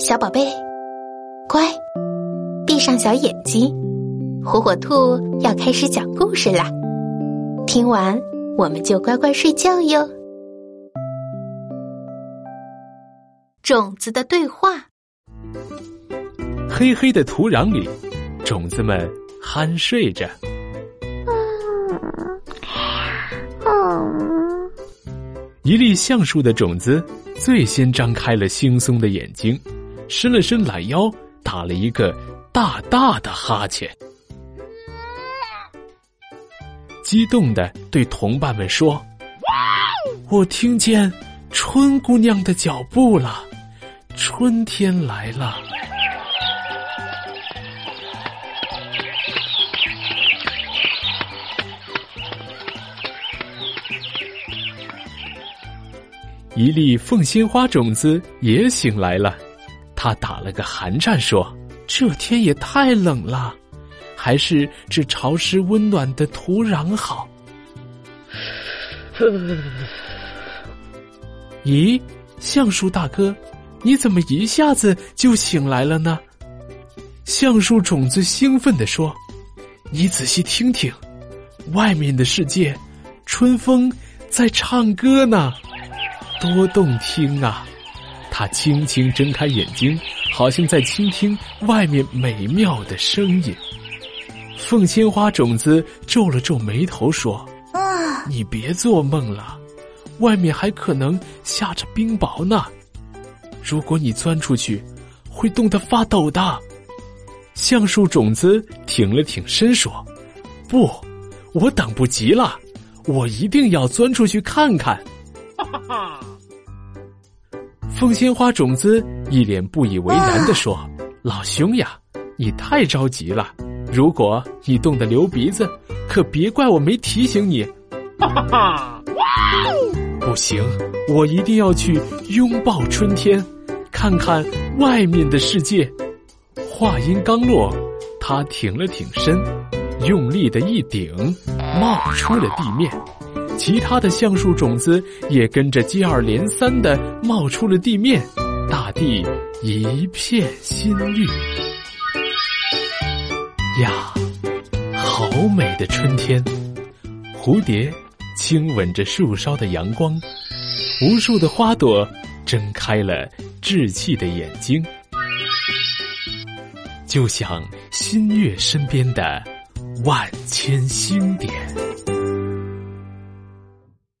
小宝贝，乖，闭上小眼睛，火火兔要开始讲故事啦。听完我们就乖乖睡觉哟。种子的对话。黑黑的土壤里，种子们酣睡着。一粒橡树的种子最先张开了惺忪的眼睛，伸了伸懒腰，打了一个大大的哈欠，激动的对同伴们说：“我听见春姑娘的脚步了，春天来了。”一粒凤仙花种子也醒来了，它打了个寒战，说：“这天也太冷了，还是这潮湿温暖的土壤好。”咦，橡树大哥，你怎么一下子就醒来了呢？橡树种子兴奋地说：“你仔细听听，外面的世界，春风在唱歌呢。”多动听啊！他轻轻睁开眼睛，好像在倾听外面美妙的声音。凤仙花种子皱了皱眉头说：“啊，你别做梦了，外面还可能下着冰雹呢。如果你钻出去，会冻得发抖的。”橡树种子挺了挺身说：“不，我等不及了，我一定要钻出去看看。”哈哈哈。凤仙花种子一脸不以为然的说：“老兄呀，你太着急了。如果你冻得流鼻子，可别怪我没提醒你。”哈哈哈！不行，我一定要去拥抱春天，看看外面的世界。话音刚落，他挺了挺身，用力的一顶，冒出了地面。其他的橡树种子也跟着接二连三的冒出了地面，大地一片新绿。呀，好美的春天！蝴蝶亲吻着树梢的阳光，无数的花朵睁开了稚气的眼睛，就像新月身边的万千星点。